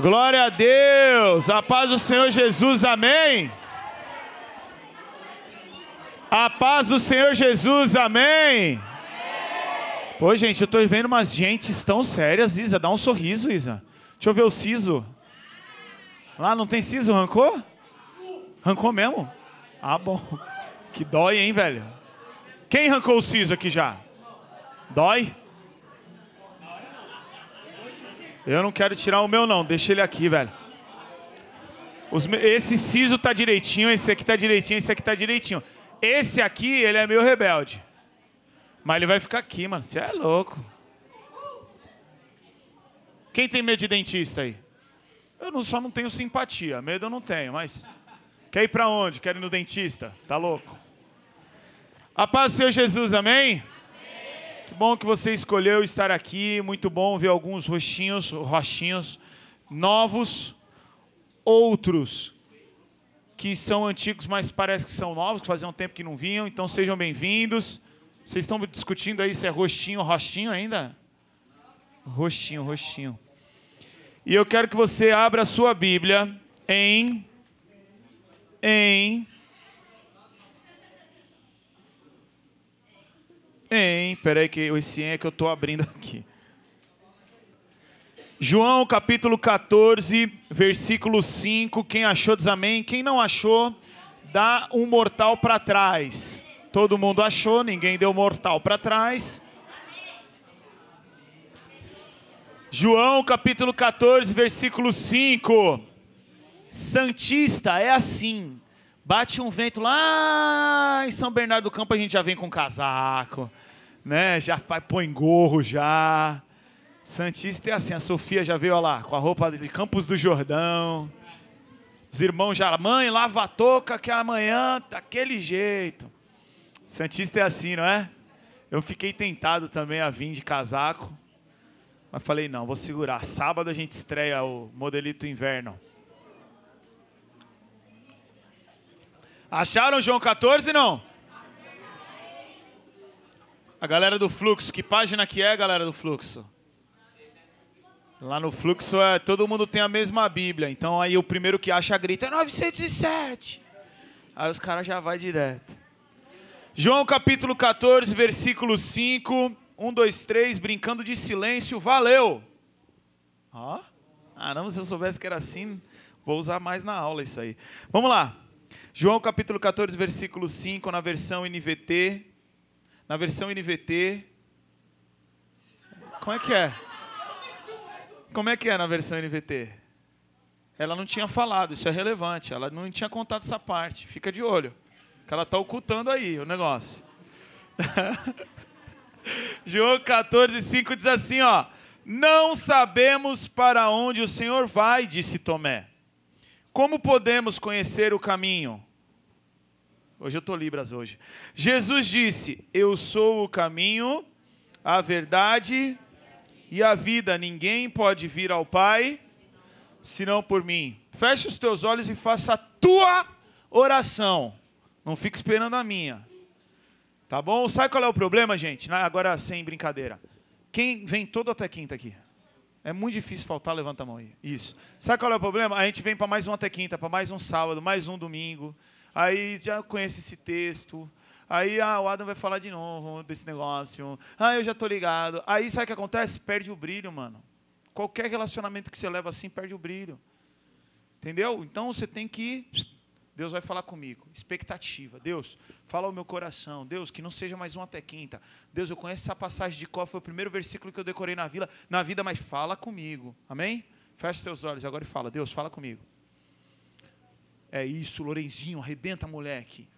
Glória a Deus. A paz do Senhor Jesus. Amém. A paz do Senhor Jesus. Amém. Pô, gente, eu tô vendo umas gentes tão sérias, Isa. Dá um sorriso, Isa. Deixa eu ver o siso. Lá não tem siso, rancou? Rancou mesmo? Ah, bom. Que dói, hein, velho? Quem arrancou o siso aqui já? Dói? Eu não quero tirar o meu, não. Deixa ele aqui, velho. Os, esse siso tá direitinho, esse aqui tá direitinho, esse aqui tá direitinho. Esse aqui, ele é meio rebelde. Mas ele vai ficar aqui, mano. Você é louco. Quem tem medo de dentista aí? Eu não, só não tenho simpatia. Medo eu não tenho, mas. Quer ir para onde? Quer ir no dentista? Tá louco? A paz do Senhor Jesus, amém? Que bom que você escolheu estar aqui. Muito bom ver alguns rostinhos, rostinhos novos, outros que são antigos, mas parece que são novos, que fazia um tempo que não vinham. Então sejam bem-vindos. Vocês estão discutindo aí se é rostinho ou ainda? Rostinho, rostinho. E eu quero que você abra a sua Bíblia em em em, peraí que esse é que eu estou abrindo aqui. João capítulo 14, versículo 5. Quem achou diz amém. Quem não achou, dá um mortal para trás. Todo mundo achou, ninguém deu mortal para trás. João capítulo 14, versículo 5. Santista é assim. Bate um vento lá em São Bernardo do Campo, a gente já vem com casaco, né? Já põe gorro já. Santista é assim, a Sofia já veio lá com a roupa de Campos do Jordão. Os irmãos já, mãe, lava a touca que amanhã daquele jeito. Santista é assim, não é? Eu fiquei tentado também a vir de casaco, mas falei, não, vou segurar. Sábado a gente estreia o Modelito Inverno. Acharam João 14, não? A galera do Fluxo, que página que é, galera do Fluxo? Lá no Fluxo, é, todo mundo tem a mesma Bíblia. Então aí o primeiro que acha grita, é 907. Aí os caras já vai direto. João capítulo 14, versículo 5. 1, 2, 3, brincando de silêncio, valeu! Ó, ah, não, se eu soubesse que era assim, vou usar mais na aula isso aí. Vamos lá. João capítulo 14, versículo 5, na versão NVT. Na versão NVT. Como é que é? Como é que é na versão NVT? Ela não tinha falado, isso é relevante. Ela não tinha contado essa parte. Fica de olho. Que ela está ocultando aí o negócio. João 14, 5 diz assim: ó. Não sabemos para onde o Senhor vai, disse Tomé. Como podemos conhecer o caminho? Hoje eu estou Libras hoje. Jesus disse: Eu sou o caminho, a verdade e a vida. Ninguém pode vir ao Pai senão por mim. Feche os teus olhos e faça a tua oração. Não fique esperando a minha. Tá bom? Sabe qual é o problema, gente? Agora sem brincadeira. Quem vem todo até quinta aqui? É muito difícil faltar, levanta a mão aí. Isso. Sabe qual é o problema? A gente vem para mais um até quinta, para mais um sábado, mais um domingo aí já conhece esse texto. Aí ah, o Adam vai falar de novo desse negócio. Ah, eu já tô ligado. Aí sabe o que acontece? Perde o brilho, mano. Qualquer relacionamento que você leva assim, perde o brilho. Entendeu? Então você tem que. Deus vai falar comigo. Expectativa. Deus, fala ao meu coração. Deus, que não seja mais um até quinta. Deus, eu conheço essa passagem de qual foi o primeiro versículo que eu decorei na, vila, na vida, mas fala comigo. Amém? Feche seus olhos agora e fala. Deus, fala comigo. É isso, Lorenzinho, arrebenta, moleque.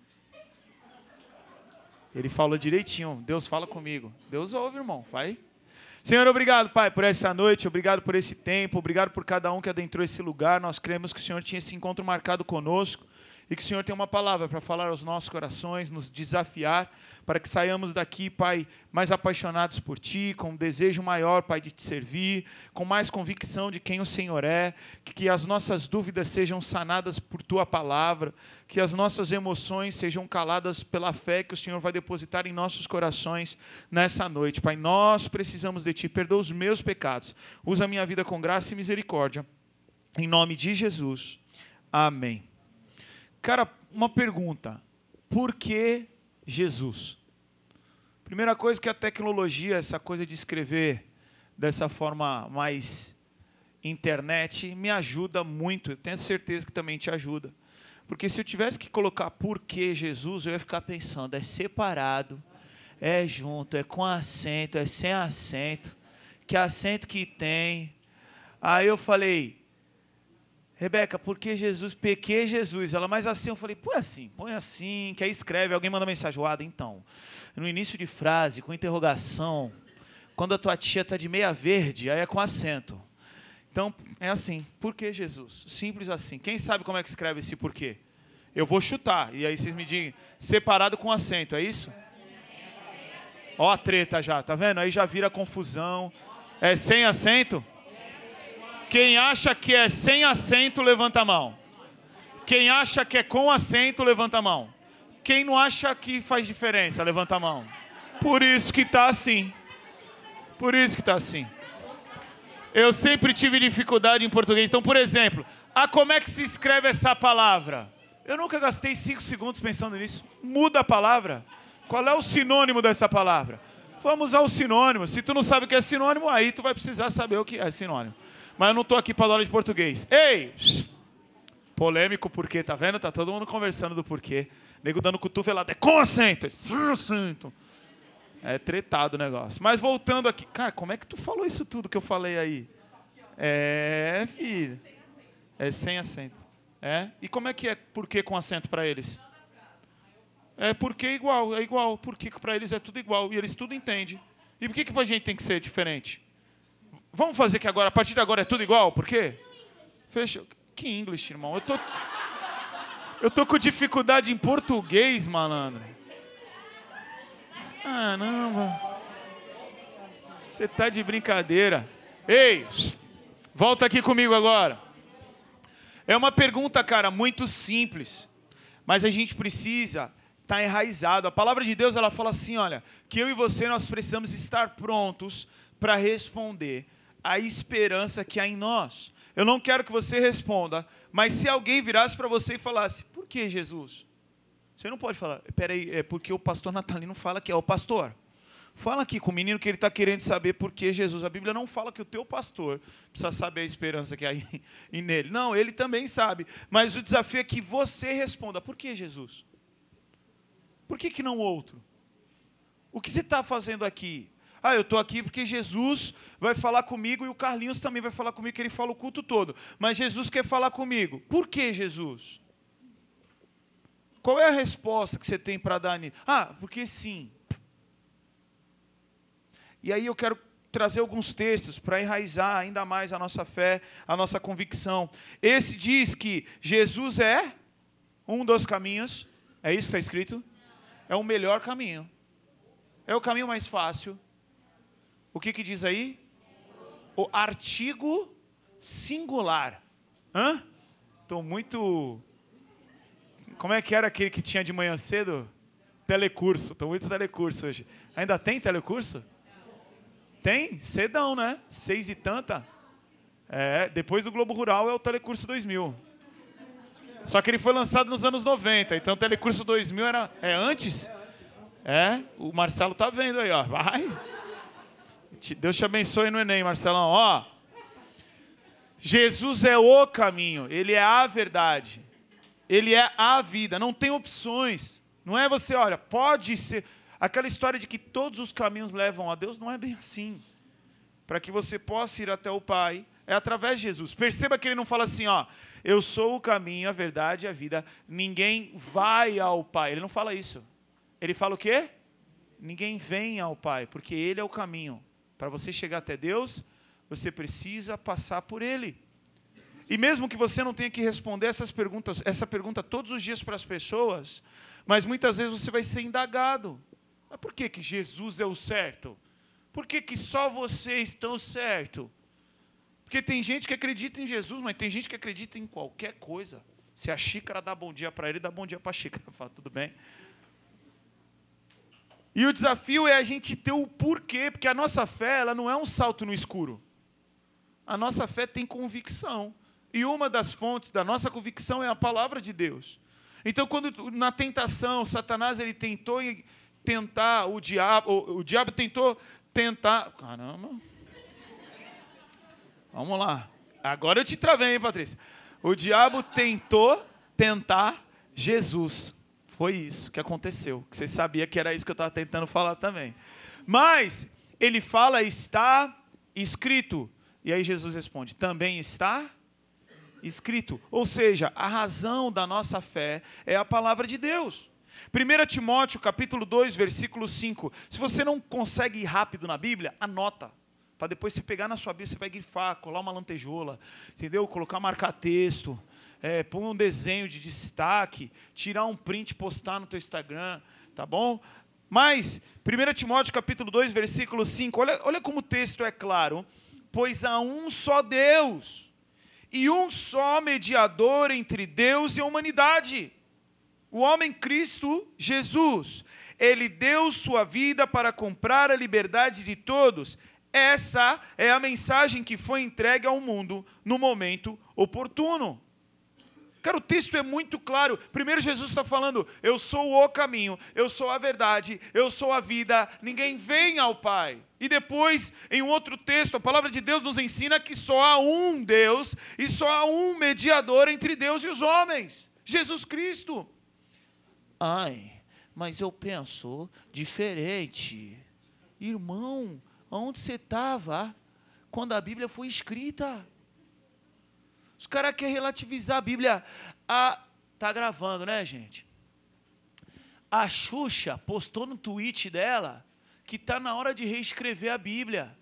Ele falou direitinho. Deus fala comigo. Deus ouve, irmão. Vai. Senhor, obrigado, Pai, por essa noite, obrigado por esse tempo, obrigado por cada um que adentrou esse lugar. Nós cremos que o Senhor tinha esse encontro marcado conosco e que o Senhor tem uma palavra para falar aos nossos corações, nos desafiar para que saiamos daqui, Pai, mais apaixonados por Ti, com um desejo maior, Pai, de Te servir, com mais convicção de quem o Senhor é, que, que as nossas dúvidas sejam sanadas por Tua palavra, que as nossas emoções sejam caladas pela fé que o Senhor vai depositar em nossos corações nessa noite. Pai, nós precisamos de Ti, perdoa os meus pecados, usa a minha vida com graça e misericórdia Em nome de Jesus. Amém. Cara, uma pergunta. Por que Jesus? Primeira coisa que a tecnologia, essa coisa de escrever dessa forma mais internet, me ajuda muito. Eu tenho certeza que também te ajuda. Porque se eu tivesse que colocar por que Jesus, eu ia ficar pensando, é separado, é junto, é com acento, é sem acento, que acento que tem. Aí eu falei, Rebeca, por que Jesus? Pequei Jesus. Ela, mas assim, eu falei, põe assim, põe assim, que aí escreve, alguém manda mensagem, Ada, então, no início de frase, com interrogação, quando a tua tia está de meia verde, aí é com acento. Então, é assim, por que Jesus? Simples assim. Quem sabe como é que escreve esse porquê? Eu vou chutar, e aí vocês me digam, separado com acento, é isso? Ó a treta já, tá vendo? Aí já vira confusão. É sem acento? Quem acha que é sem acento, levanta a mão. Quem acha que é com acento, levanta a mão. Quem não acha que faz diferença, levanta a mão. Por isso que está assim. Por isso que está assim. Eu sempre tive dificuldade em português. Então, por exemplo, ah, como é que se escreve essa palavra? Eu nunca gastei cinco segundos pensando nisso. Muda a palavra. Qual é o sinônimo dessa palavra? Vamos ao sinônimo. Se tu não sabe o que é sinônimo, aí tu vai precisar saber o que é sinônimo mas eu não estou aqui para dar aula de português. Ei! Polêmico porquê, tá vendo? Tá todo mundo conversando do porquê. Nego dando cotovelada. É com acento, é sem acento. É tretado o negócio. Mas voltando aqui. Cara, como é que tu falou isso tudo que eu falei aí? É, filho. É sem acento. É? E como é que é porquê com acento para eles? É porque é igual, é igual. Porque para eles é tudo igual. E eles tudo entendem. E por que, que para a gente tem que ser diferente? Vamos fazer que agora, a partir de agora é tudo igual? Por quê? Fechou. Que inglês, irmão? Eu tô. Eu tô com dificuldade em português, malandro. Ah, não, Você tá de brincadeira. Ei, volta aqui comigo agora. É uma pergunta, cara, muito simples. Mas a gente precisa estar tá enraizado. A palavra de Deus, ela fala assim, olha, que eu e você nós precisamos estar prontos para responder a esperança que há em nós. Eu não quero que você responda, mas se alguém virasse para você e falasse, por que Jesus? Você não pode falar, peraí, é porque o pastor Natalino fala que é o pastor. Fala aqui com o menino que ele está querendo saber por que Jesus. A Bíblia não fala que o teu pastor precisa saber a esperança que há em nele. Não, ele também sabe. Mas o desafio é que você responda: por que Jesus? Por que, que não outro? O que você está fazendo aqui? Ah, eu estou aqui porque Jesus vai falar comigo e o Carlinhos também vai falar comigo, que ele fala o culto todo. Mas Jesus quer falar comigo. Por que Jesus? Qual é a resposta que você tem para dar nisso? Ah, porque sim. E aí eu quero trazer alguns textos para enraizar ainda mais a nossa fé, a nossa convicção. Esse diz que Jesus é um dos caminhos. É isso que está escrito? É o melhor caminho. É o caminho mais fácil o que, que diz aí? O artigo singular. Hã? Estou muito. Como é que era aquele que tinha de manhã cedo? Telecurso. Estou muito telecurso hoje. Ainda tem telecurso? Tem? Cedão, né? Seis e tanta. É, depois do Globo Rural é o Telecurso 2000. Só que ele foi lançado nos anos 90, então o Telecurso 2000 era é antes. É, o Marcelo tá vendo aí, ó. Vai. Deus te abençoe no Enem, Marcelão. Ó, Jesus é o caminho, Ele é a verdade, Ele é a vida, não tem opções. Não é você, olha, pode ser. Aquela história de que todos os caminhos levam a Deus não é bem assim. Para que você possa ir até o Pai, é através de Jesus. Perceba que ele não fala assim, ó, eu sou o caminho, a verdade e a vida, ninguém vai ao Pai. Ele não fala isso. Ele fala o quê? Ninguém vem ao Pai, porque Ele é o caminho. Para você chegar até Deus, você precisa passar por Ele. E mesmo que você não tenha que responder essas perguntas, essa pergunta todos os dias para as pessoas, mas muitas vezes você vai ser indagado. Mas por que, que Jesus é o certo? Por que, que só vocês estão certo? Porque tem gente que acredita em Jesus, mas tem gente que acredita em qualquer coisa. Se a xícara dá bom dia para ele, dá bom dia para a xícara. Fala, tudo bem? E o desafio é a gente ter o porquê, porque a nossa fé ela não é um salto no escuro. A nossa fé tem convicção. E uma das fontes da nossa convicção é a palavra de Deus. Então, quando na tentação, Satanás ele tentou tentar o diabo, o, o diabo tentou tentar, caramba. Vamos lá. Agora eu te travei, hein, Patrícia? O diabo tentou tentar Jesus. Foi isso que aconteceu. Que você sabia que era isso que eu estava tentando falar também. Mas ele fala está escrito. E aí Jesus responde: também está escrito. Ou seja, a razão da nossa fé é a palavra de Deus. 1 Timóteo capítulo 2, versículo 5. Se você não consegue ir rápido na Bíblia, anota. Para depois você pegar na sua Bíblia, você vai grifar, colar uma lantejola, entendeu? Colocar marcar texto, é, pôr um desenho de destaque, tirar um print, postar no teu Instagram, tá bom? Mas, 1 Timóteo capítulo 2, versículo 5, olha, olha como o texto é claro. Pois há um só Deus e um só mediador entre Deus e a humanidade. O homem Cristo Jesus. Ele deu sua vida para comprar a liberdade de todos. Essa é a mensagem que foi entregue ao mundo no momento oportuno. Cara, o texto é muito claro. Primeiro, Jesus está falando: Eu sou o caminho, eu sou a verdade, eu sou a vida, ninguém vem ao Pai. E depois, em um outro texto, a palavra de Deus nos ensina que só há um Deus e só há um mediador entre Deus e os homens: Jesus Cristo. Ai, mas eu penso diferente. Irmão, onde você estava quando a Bíblia foi escrita? Os caras querem relativizar a Bíblia. A... Tá gravando, né, gente? A Xuxa postou no tweet dela que está na hora de reescrever a Bíblia.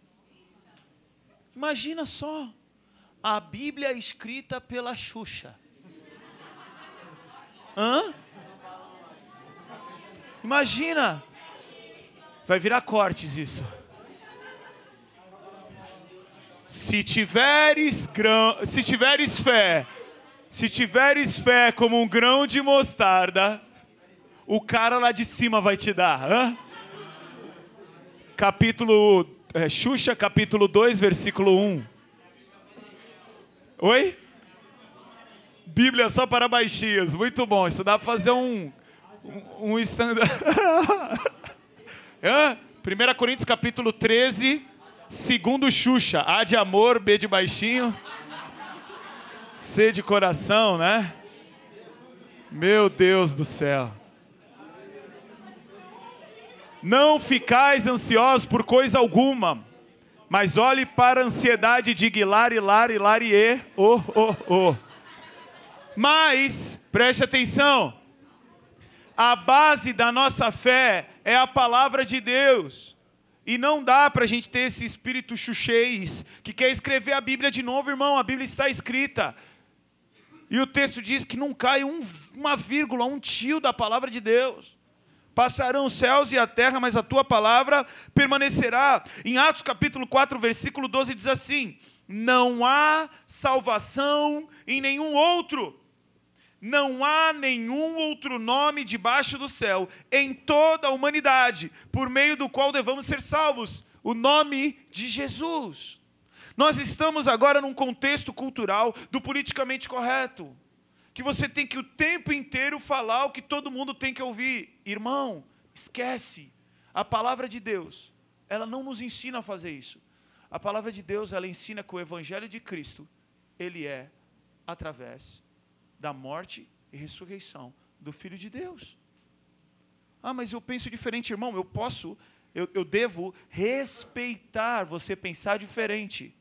Imagina só. A Bíblia escrita pela Xuxa. Hã? Imagina. Vai virar cortes isso. Se tiveres grão, se tiveres fé, se tiveres fé como um grão de mostarda, o cara lá de cima vai te dar. Hã? Capítulo é, Xuxa, capítulo 2, versículo 1. Oi? Bíblia só para baixinhos. Muito bom. Isso dá para fazer um um, um stand 1 Coríntios capítulo 13, Segundo Xuxa, A de amor, B de baixinho, C de coração, né? Meu Deus do céu. Não ficais ansiosos por coisa alguma, mas olhe para a ansiedade de Guilar, Ilar, Ilarie, oh, oh, oh. Mas, preste atenção, a base da nossa fé é a palavra de Deus. E não dá para a gente ter esse espírito chuchês que quer escrever a Bíblia de novo, irmão. A Bíblia está escrita. E o texto diz que não cai um, uma vírgula, um tio da palavra de Deus. Passarão os céus e a terra, mas a tua palavra permanecerá. Em Atos capítulo 4, versículo 12 diz assim: Não há salvação em nenhum outro não há nenhum outro nome debaixo do céu em toda a humanidade por meio do qual devamos ser salvos o nome de Jesus. Nós estamos agora num contexto cultural do politicamente correto, que você tem que o tempo inteiro falar o que todo mundo tem que ouvir. Irmão, esquece. A palavra de Deus, ela não nos ensina a fazer isso. A palavra de Deus, ela ensina que o evangelho de Cristo, ele é através da morte e ressurreição do Filho de Deus. Ah, mas eu penso diferente, irmão. Eu posso, eu, eu devo respeitar você pensar diferente.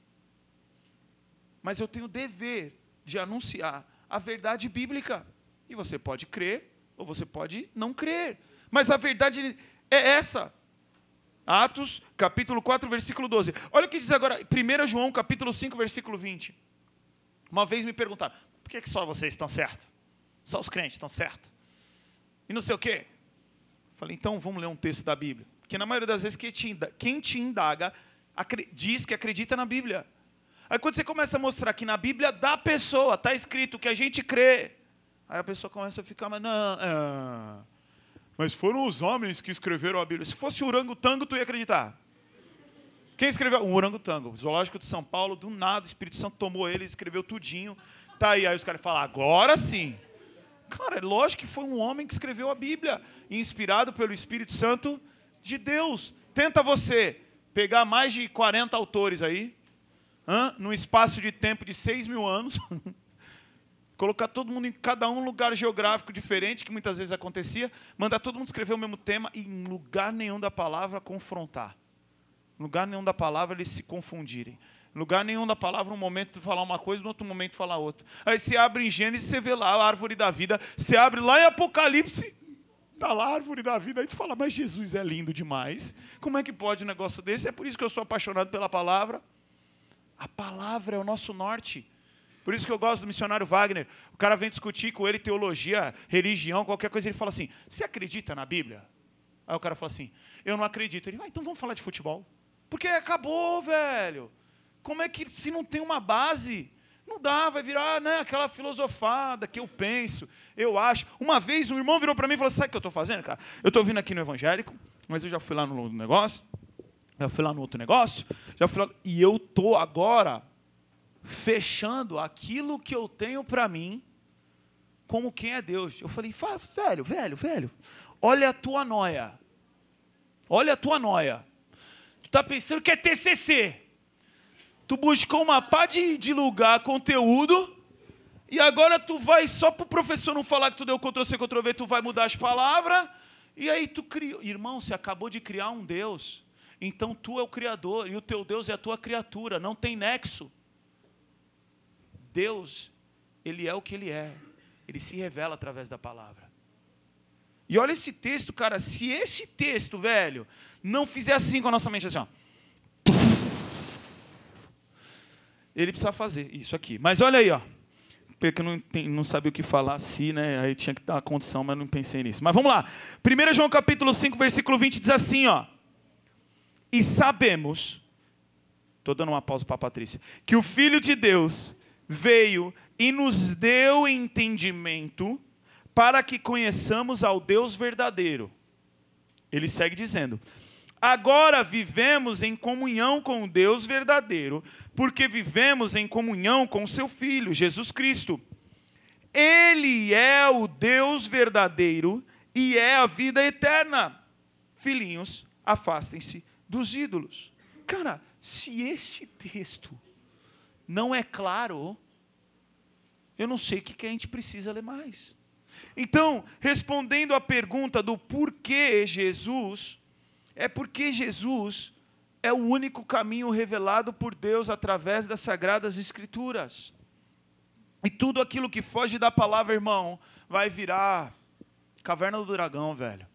Mas eu tenho o dever de anunciar a verdade bíblica. E você pode crer ou você pode não crer. Mas a verdade é essa. Atos, capítulo 4, versículo 12. Olha o que diz agora, 1 João, capítulo 5, versículo 20. Uma vez me perguntaram, por que, que só vocês estão certos? Só os crentes estão certos. E não sei o quê. Falei, então vamos ler um texto da Bíblia. Porque na maioria das vezes quem te indaga diz que acredita na Bíblia. Aí quando você começa a mostrar que na Bíblia da pessoa está escrito que a gente crê, aí a pessoa começa a ficar, mas não, é, mas foram os homens que escreveram a Bíblia. Se fosse o orangotango, tu ia acreditar. Quem escreveu? O Orangotango. Zoológico de São Paulo, do nada, o Espírito Santo tomou ele e escreveu tudinho. Tá aí, aí os caras falam, agora sim. Cara, é lógico que foi um homem que escreveu a Bíblia, inspirado pelo Espírito Santo de Deus. Tenta você pegar mais de 40 autores aí, hein, num espaço de tempo de 6 mil anos, colocar todo mundo em cada um lugar geográfico diferente, que muitas vezes acontecia, mandar todo mundo escrever o mesmo tema e em lugar nenhum da palavra confrontar. Em lugar nenhum da palavra eles se confundirem. Lugar nenhum da palavra, um momento falar uma coisa, no outro momento falar outra. Aí você abre em Gênesis, você vê lá a árvore da vida. Você abre lá em Apocalipse, Está lá a árvore da vida. Aí tu fala, mas Jesus é lindo demais. Como é que pode um negócio desse? É por isso que eu sou apaixonado pela palavra. A palavra é o nosso norte. Por isso que eu gosto do missionário Wagner. O cara vem discutir com ele teologia, religião, qualquer coisa. Ele fala assim: Você acredita na Bíblia? Aí o cara fala assim: Eu não acredito. Ele, ah, então vamos falar de futebol. Porque acabou, velho. Como é que se não tem uma base? Não dá, vai virar né, aquela filosofada que eu penso, eu acho. Uma vez um irmão virou para mim e falou: Sabe o que eu estou fazendo, cara? Eu estou vindo aqui no evangélico, mas eu já fui lá no negócio, já fui lá no outro negócio, já fui lá, e eu estou agora fechando aquilo que eu tenho para mim como quem é Deus. Eu falei: Velho, velho, velho, olha a tua noia. Olha a tua noia. Tu está pensando que é TCC. Tu buscou uma pá de, de lugar, conteúdo, e agora tu vai só para o professor não falar que tu deu Ctrl-C, Ctrl-V, tu vai mudar as palavras, e aí tu criou. Irmão, você acabou de criar um Deus. Então tu é o Criador, e o teu Deus é a tua criatura, não tem nexo. Deus, Ele é o que Ele é. Ele se revela através da palavra. E olha esse texto, cara. Se esse texto, velho, não fizer assim com a nossa mente, assim, ó ele precisa fazer isso aqui. Mas olha aí, ó. Porque eu não, não sabia o que falar assim, né? Aí tinha que dar a condição, mas não pensei nisso. Mas vamos lá. 1 João capítulo 5, versículo 20 diz assim, ó. E sabemos, estou dando uma pausa para a Patrícia, que o Filho de Deus veio e nos deu entendimento para que conheçamos ao Deus verdadeiro. Ele segue dizendo: Agora vivemos em comunhão com o Deus verdadeiro, porque vivemos em comunhão com seu Filho, Jesus Cristo. Ele é o Deus verdadeiro e é a vida eterna. Filhinhos, afastem-se dos ídolos. Cara, se esse texto não é claro, eu não sei o que a gente precisa ler mais. Então, respondendo à pergunta do porquê Jesus é porque Jesus é o único caminho revelado por Deus através das sagradas escrituras. E tudo aquilo que foge da palavra, irmão, vai virar caverna do dragão, velho.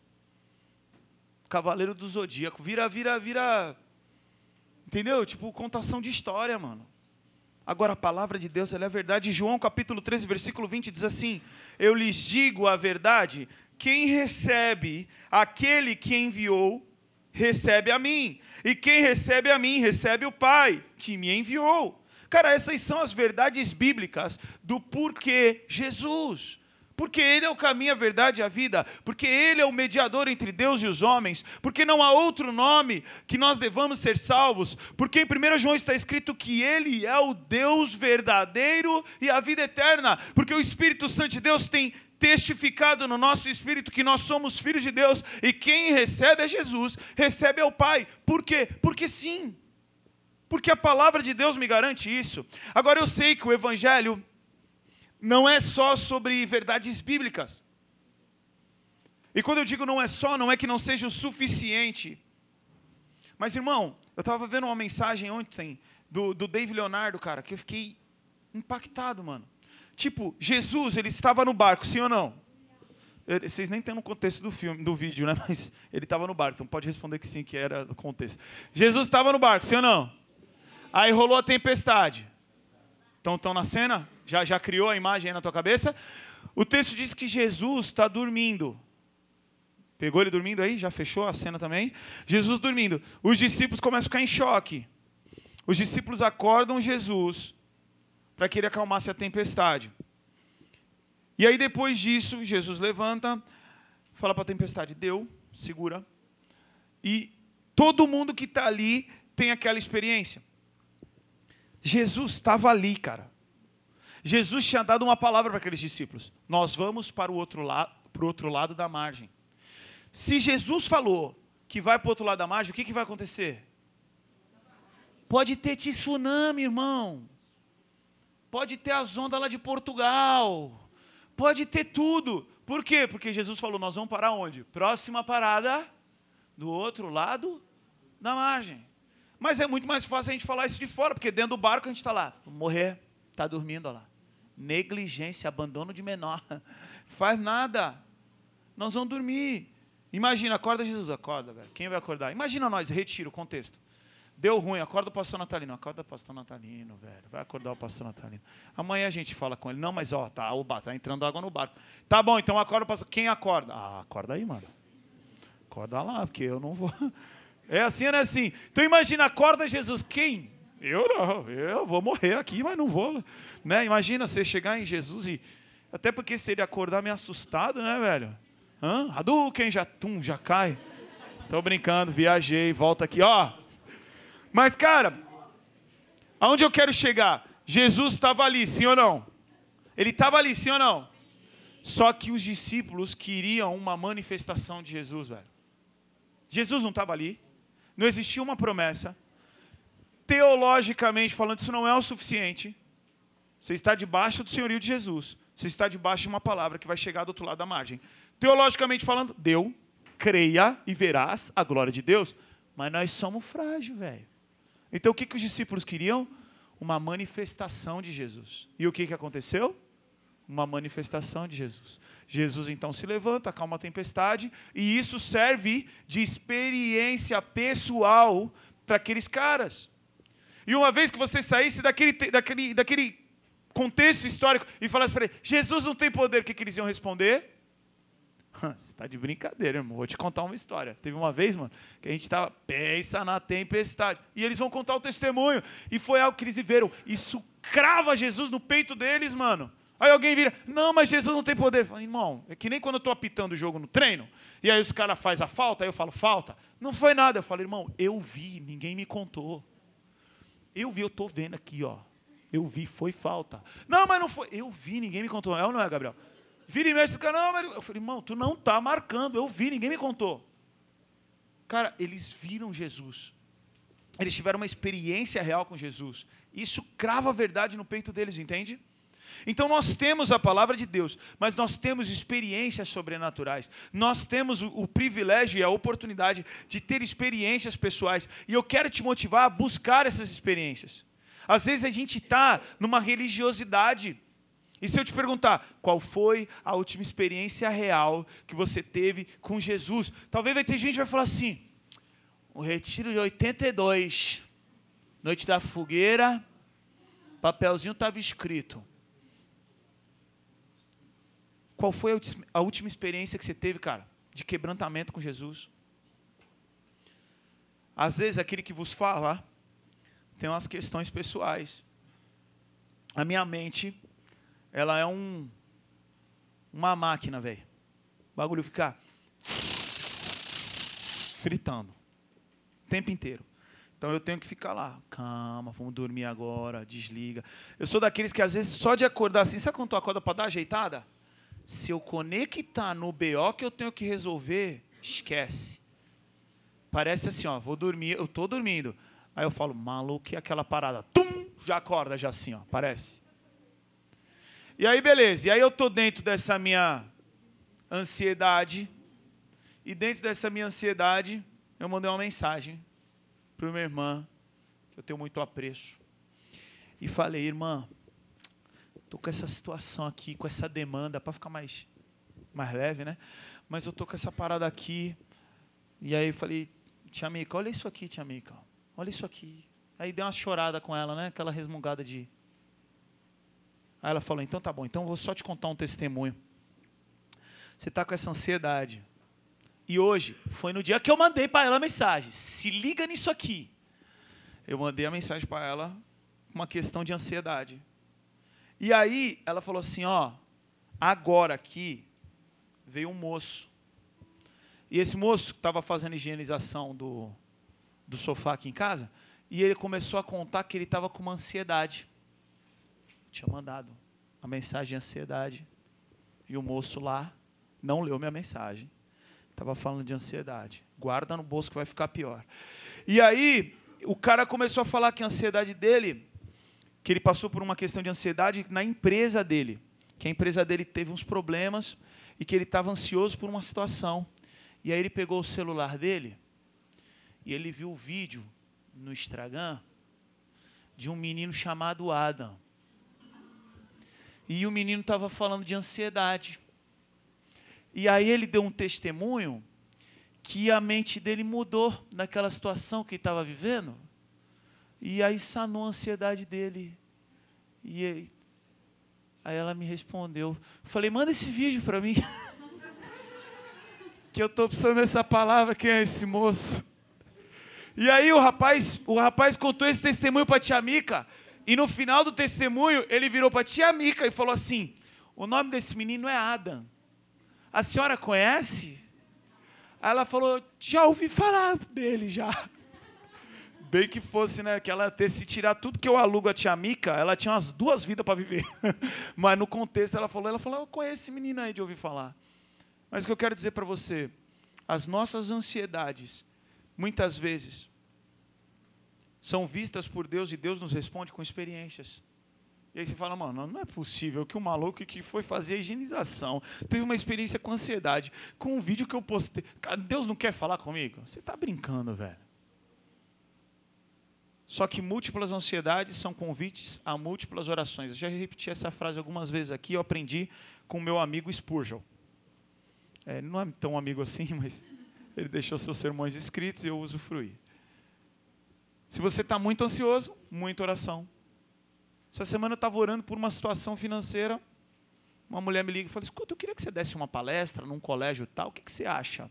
Cavaleiro do zodíaco, vira, vira, vira. Entendeu? Tipo contação de história, mano. Agora a palavra de Deus, ela é verdade. João capítulo 13, versículo 20 diz assim: Eu lhes digo a verdade, quem recebe aquele que enviou, recebe a mim. E quem recebe a mim, recebe o Pai, que me enviou. Cara, essas são as verdades bíblicas do porquê Jesus. Porque Ele é o caminho, a verdade e a vida. Porque Ele é o mediador entre Deus e os homens. Porque não há outro nome que nós devamos ser salvos. Porque em 1 João está escrito que Ele é o Deus verdadeiro e a vida eterna. Porque o Espírito Santo de Deus tem testificado no nosso espírito que nós somos filhos de Deus e quem recebe é Jesus, recebe é o Pai. Por quê? Porque sim. Porque a palavra de Deus me garante isso. Agora eu sei que o Evangelho não é só sobre verdades bíblicas. E quando eu digo não é só, não é que não seja o suficiente. Mas, irmão, eu estava vendo uma mensagem ontem do, do Dave Leonardo, cara, que eu fiquei impactado, mano. Tipo, Jesus, ele estava no barco, sim ou não? Vocês nem têm no contexto do filme, do vídeo, né? Mas ele estava no barco, então pode responder que sim, que era do contexto. Jesus estava no barco, sim ou não? Aí rolou a tempestade. Então, estão na cena? Já, já criou a imagem aí na tua cabeça? O texto diz que Jesus está dormindo. Pegou ele dormindo aí? Já fechou a cena também? Jesus dormindo. Os discípulos começam a ficar em choque. Os discípulos acordam Jesus para que ele acalmasse a tempestade. E aí, depois disso, Jesus levanta, fala para a tempestade: deu, segura. E todo mundo que está ali tem aquela experiência. Jesus estava ali, cara. Jesus tinha dado uma palavra para aqueles discípulos. Nós vamos para o outro lado, para o outro lado da margem. Se Jesus falou que vai para o outro lado da margem, o que, que vai acontecer? Pode ter tsunami, irmão. Pode ter as ondas lá de Portugal. Pode ter tudo. Por quê? Porque Jesus falou: nós vamos parar onde? Próxima parada, do outro lado da margem. Mas é muito mais fácil a gente falar isso de fora, porque dentro do barco a gente está lá, morrer, está dormindo lá. Negligência, abandono de menor. Faz nada. Nós vamos dormir. Imagina, acorda Jesus, acorda, velho. Quem vai acordar? Imagina nós, retiro o contexto. Deu ruim, acorda o pastor Natalino. Acorda o pastor Natalino, velho. Vai acordar o pastor Natalino. Amanhã a gente fala com ele. Não, mas ó, tá, o tá entrando água no barco. Tá bom, então acorda o pastor. Quem acorda? Ah, acorda aí, mano. Acorda lá, porque eu não vou. É assim, não é assim. Então imagina, acorda Jesus. Quem? Eu não, eu vou morrer aqui, mas não vou. Né? Imagina você chegar em Jesus e. Até porque se ele acordar meio assustado, né, velho? Hã? Hadouken já, tum, já cai. Tô brincando, viajei, volta aqui, ó. Mas, cara, aonde eu quero chegar? Jesus estava ali, sim ou não? Ele estava ali, sim ou não? Só que os discípulos queriam uma manifestação de Jesus, velho. Jesus não estava ali, não existia uma promessa. Teologicamente falando, isso não é o suficiente. Você está debaixo do senhorio de Jesus. Você está debaixo de uma palavra que vai chegar do outro lado da margem. Teologicamente falando, deu, creia e verás a glória de Deus. Mas nós somos frágeis, velho. Então o que, que os discípulos queriam? Uma manifestação de Jesus. E o que, que aconteceu? Uma manifestação de Jesus. Jesus então se levanta, acalma a tempestade, e isso serve de experiência pessoal para aqueles caras. E uma vez que você saísse daquele, daquele, daquele contexto histórico e falasse para ele, Jesus não tem poder, o que, que eles iam responder? Você está de brincadeira, irmão. Vou te contar uma história. Teve uma vez, mano, que a gente estava, pensa na tempestade. E eles vão contar o testemunho. E foi algo que eles viveram. Isso crava Jesus no peito deles, mano. Aí alguém vira, não, mas Jesus não tem poder. Falo, irmão, é que nem quando eu estou apitando o jogo no treino, e aí os caras fazem a falta, aí eu falo, falta. Não foi nada. Eu falo, irmão, eu vi, ninguém me contou. Eu vi, eu estou vendo aqui, ó. Eu vi, foi falta. Não, mas não foi. Eu vi, ninguém me contou. É ou não é, Gabriel? Vira e mexe, cara, não, mas... eu falei, irmão, tu não está marcando, eu vi, ninguém me contou. Cara, eles viram Jesus. Eles tiveram uma experiência real com Jesus. Isso crava a verdade no peito deles, entende? Então nós temos a palavra de Deus, mas nós temos experiências sobrenaturais. Nós temos o, o, privilégio e a oportunidade de ter experiências pessoais. E eu quero te motivar a buscar essas experiências. Às vezes a gente está numa religiosidade e se eu te perguntar, qual foi a última experiência real que você teve com Jesus? Talvez vai ter gente que vai falar assim: o retiro de 82, noite da fogueira, papelzinho estava escrito. Qual foi a última experiência que você teve, cara, de quebrantamento com Jesus? Às vezes aquele que vos fala tem umas questões pessoais. A minha mente ela é um uma máquina, velho. O bagulho fica fritando o tempo inteiro. Então eu tenho que ficar lá, calma, vamos dormir agora, desliga. Eu sou daqueles que às vezes só de acordar assim, sabe quando tu acorda para dar ajeitada? Se eu conectar no BO que eu tenho que resolver, esquece. Parece assim, ó, vou dormir, eu tô dormindo. Aí eu falo, maluco, e aquela parada? Tum! Já acorda, já assim, ó, parece. E aí, beleza. E aí eu tô dentro dessa minha ansiedade. E dentro dessa minha ansiedade, eu mandei uma mensagem para minha irmã, que eu tenho muito apreço. E falei, irmã, tô com essa situação aqui, com essa demanda, para ficar mais, mais leve, né? Mas eu tô com essa parada aqui. E aí eu falei, tia Mica, olha isso aqui, tia Mica. Olha isso aqui. Aí dei uma chorada com ela, né? Aquela resmungada de Aí ela falou: então tá bom, então vou só te contar um testemunho. Você está com essa ansiedade. E hoje foi no dia que eu mandei para ela a mensagem. Se liga nisso aqui. Eu mandei a mensagem para ela com uma questão de ansiedade. E aí ela falou assim: ó, agora aqui veio um moço. E esse moço estava fazendo higienização do, do sofá aqui em casa, E ele começou a contar que ele estava com uma ansiedade. Tinha mandado a mensagem de ansiedade. E o moço lá não leu minha mensagem. Estava falando de ansiedade. Guarda no bolso que vai ficar pior. E aí, o cara começou a falar que a ansiedade dele, que ele passou por uma questão de ansiedade na empresa dele. Que a empresa dele teve uns problemas e que ele estava ansioso por uma situação. E aí ele pegou o celular dele e ele viu o vídeo no Instagram de um menino chamado Adam. E o menino estava falando de ansiedade. E aí ele deu um testemunho que a mente dele mudou naquela situação que ele estava vivendo. E aí sanou a ansiedade dele. E aí ela me respondeu. Falei, manda esse vídeo para mim. que eu estou precisando dessa palavra. Quem é esse moço? E aí o rapaz, o rapaz contou esse testemunho para a tia Mica. E no final do testemunho, ele virou para a tia Mica e falou assim: O nome desse menino é Adam. A senhora conhece? Aí ela falou: Já ouvi falar dele já. Bem que fosse, né? Que ela ter se tirar tudo que eu alugo a tia Mica, ela tinha umas duas vidas para viver. Mas no contexto ela falou, ela falou, eu conheço esse menino aí de ouvir falar. Mas o que eu quero dizer para você, as nossas ansiedades, muitas vezes, são vistas por Deus e Deus nos responde com experiências. E aí você fala, mano, não é possível que o maluco que foi fazer a higienização teve uma experiência com ansiedade, com um vídeo que eu postei. Deus não quer falar comigo? Você está brincando, velho. Só que múltiplas ansiedades são convites a múltiplas orações. Eu já repeti essa frase algumas vezes aqui, eu aprendi com meu amigo Spurgeon. É, não é tão amigo assim, mas ele deixou seus sermões escritos e eu usufruí. Se você está muito ansioso, muita oração. Essa semana eu estava orando por uma situação financeira. Uma mulher me liga e fala: Escuta, eu queria que você desse uma palestra num colégio tal. O que, que você acha?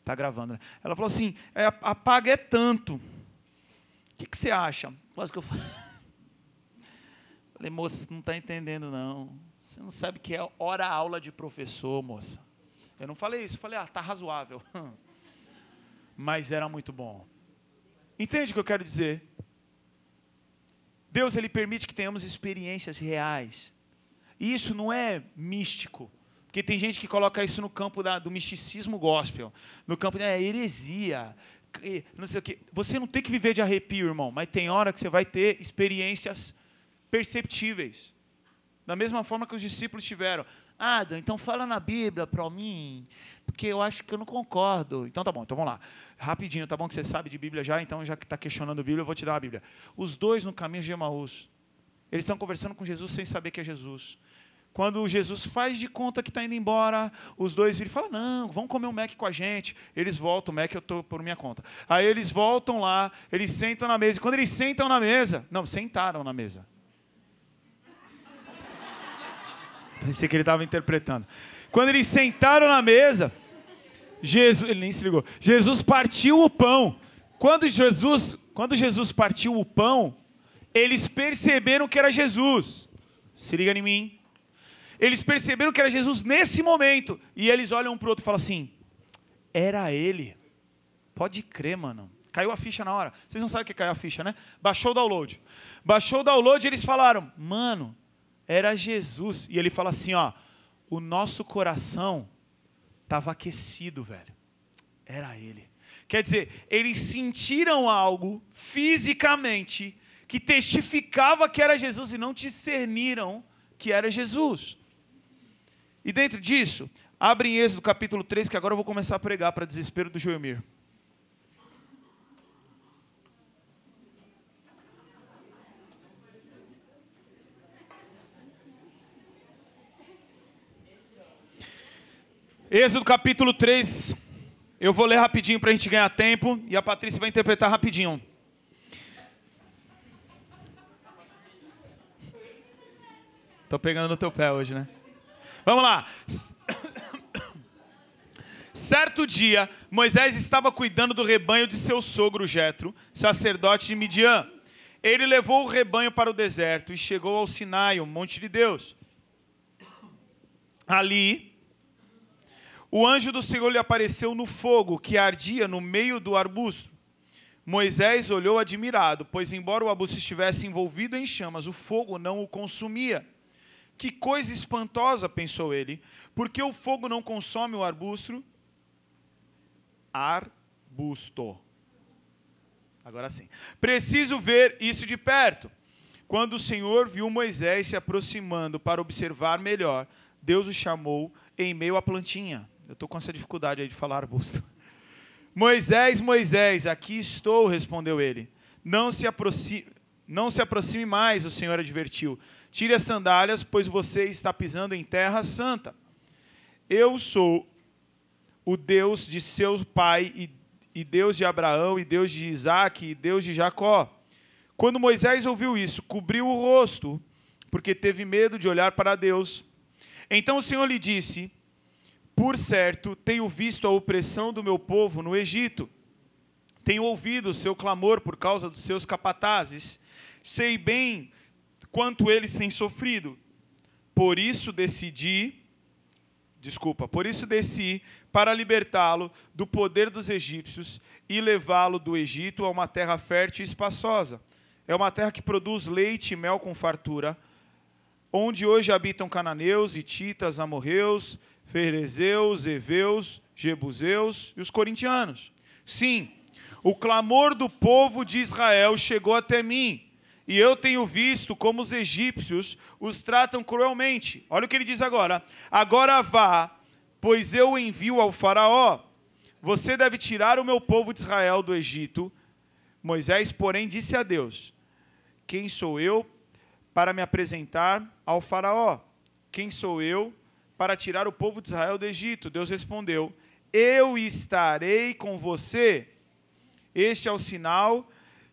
Está gravando, né? Ela falou assim: é, a paga é tanto. O que, que você acha? Quase que eu falei. Falei, moça, você não está entendendo, não. Você não sabe que é hora aula de professor, moça. Eu não falei isso, eu falei, ah, tá razoável. Mas era muito bom. Entende o que eu quero dizer? Deus ele permite que tenhamos experiências reais. E isso não é místico. Porque tem gente que coloca isso no campo da, do misticismo gospel, no campo da heresia, não sei o quê. Você não tem que viver de arrepio, irmão, mas tem hora que você vai ter experiências perceptíveis. Da mesma forma que os discípulos tiveram. Ah, então fala na Bíblia para mim, porque eu acho que eu não concordo. Então tá bom, então vamos lá. Rapidinho, tá bom que você sabe de Bíblia já, então já que está questionando a Bíblia, eu vou te dar a Bíblia. Os dois no caminho de Emaús, eles estão conversando com Jesus sem saber que é Jesus. Quando Jesus faz de conta que está indo embora, os dois ele fala: Não, vão comer um Mac com a gente. Eles voltam, o Mac eu estou por minha conta. Aí eles voltam lá, eles sentam na mesa. E quando eles sentam na mesa, não, sentaram na mesa. Pensei que ele estava interpretando. Quando eles sentaram na mesa, Jesus, ele nem se ligou. Jesus partiu o pão. Quando Jesus, quando Jesus partiu o pão, eles perceberam que era Jesus. Se liga em mim. Eles perceberam que era Jesus nesse momento. E eles olham um para o outro e falam assim: era ele. Pode crer, mano. Caiu a ficha na hora. Vocês não sabem o que caiu a ficha, né? Baixou o download. Baixou o download e eles falaram: mano, era Jesus. E ele fala assim, ó, o nosso coração estava aquecido, velho. Era ele. Quer dizer, eles sentiram algo fisicamente que testificava que era Jesus e não discerniram que era Jesus. E dentro disso, abre em Êxodo capítulo 3, que agora eu vou começar a pregar para desespero do Joelmir. Êxodo capítulo 3. Eu vou ler rapidinho para a gente ganhar tempo e a Patrícia vai interpretar rapidinho. Tô pegando no teu pé hoje, né? Vamos lá. Certo dia, Moisés estava cuidando do rebanho de seu sogro Jetro, sacerdote de Midian. Ele levou o rebanho para o deserto e chegou ao Sinai, o monte de Deus. Ali, o anjo do Senhor lhe apareceu no fogo que ardia no meio do arbusto. Moisés olhou admirado, pois, embora o arbusto estivesse envolvido em chamas, o fogo não o consumia. Que coisa espantosa, pensou ele, porque o fogo não consome o arbusto? Arbusto. Agora sim. Preciso ver isso de perto. Quando o Senhor viu Moisés se aproximando para observar melhor, Deus o chamou em meio à plantinha. Eu estou com essa dificuldade aí de falar arbusto. Moisés, Moisés, aqui estou, respondeu ele. Não se aproxime, não se aproxime mais, o Senhor advertiu. Tire as sandálias, pois você está pisando em terra santa. Eu sou o Deus de seu pai, e, e Deus de Abraão, e Deus de Isaac, e Deus de Jacó. Quando Moisés ouviu isso, cobriu o rosto, porque teve medo de olhar para Deus. Então o Senhor lhe disse: Por certo, tenho visto a opressão do meu povo no Egito. Tenho ouvido o seu clamor por causa dos seus capatazes. Sei bem quanto eles têm sofrido. Por isso decidi, desculpa, por isso desci para libertá-lo do poder dos egípcios e levá-lo do Egito a uma terra fértil e espaçosa é uma terra que produz leite e mel com fartura, onde hoje habitam cananeus, ititas, amorreus, ferezeus, eveus, jebuseus e os corintianos. Sim, o clamor do povo de Israel chegou até mim, e eu tenho visto como os egípcios os tratam cruelmente. Olha o que ele diz agora: Agora vá, pois eu envio ao Faraó. Você deve tirar o meu povo de Israel do Egito. Moisés, porém, disse a Deus: quem sou eu para me apresentar ao Faraó? Quem sou eu para tirar o povo de Israel do Egito? Deus respondeu: Eu estarei com você. Este é o sinal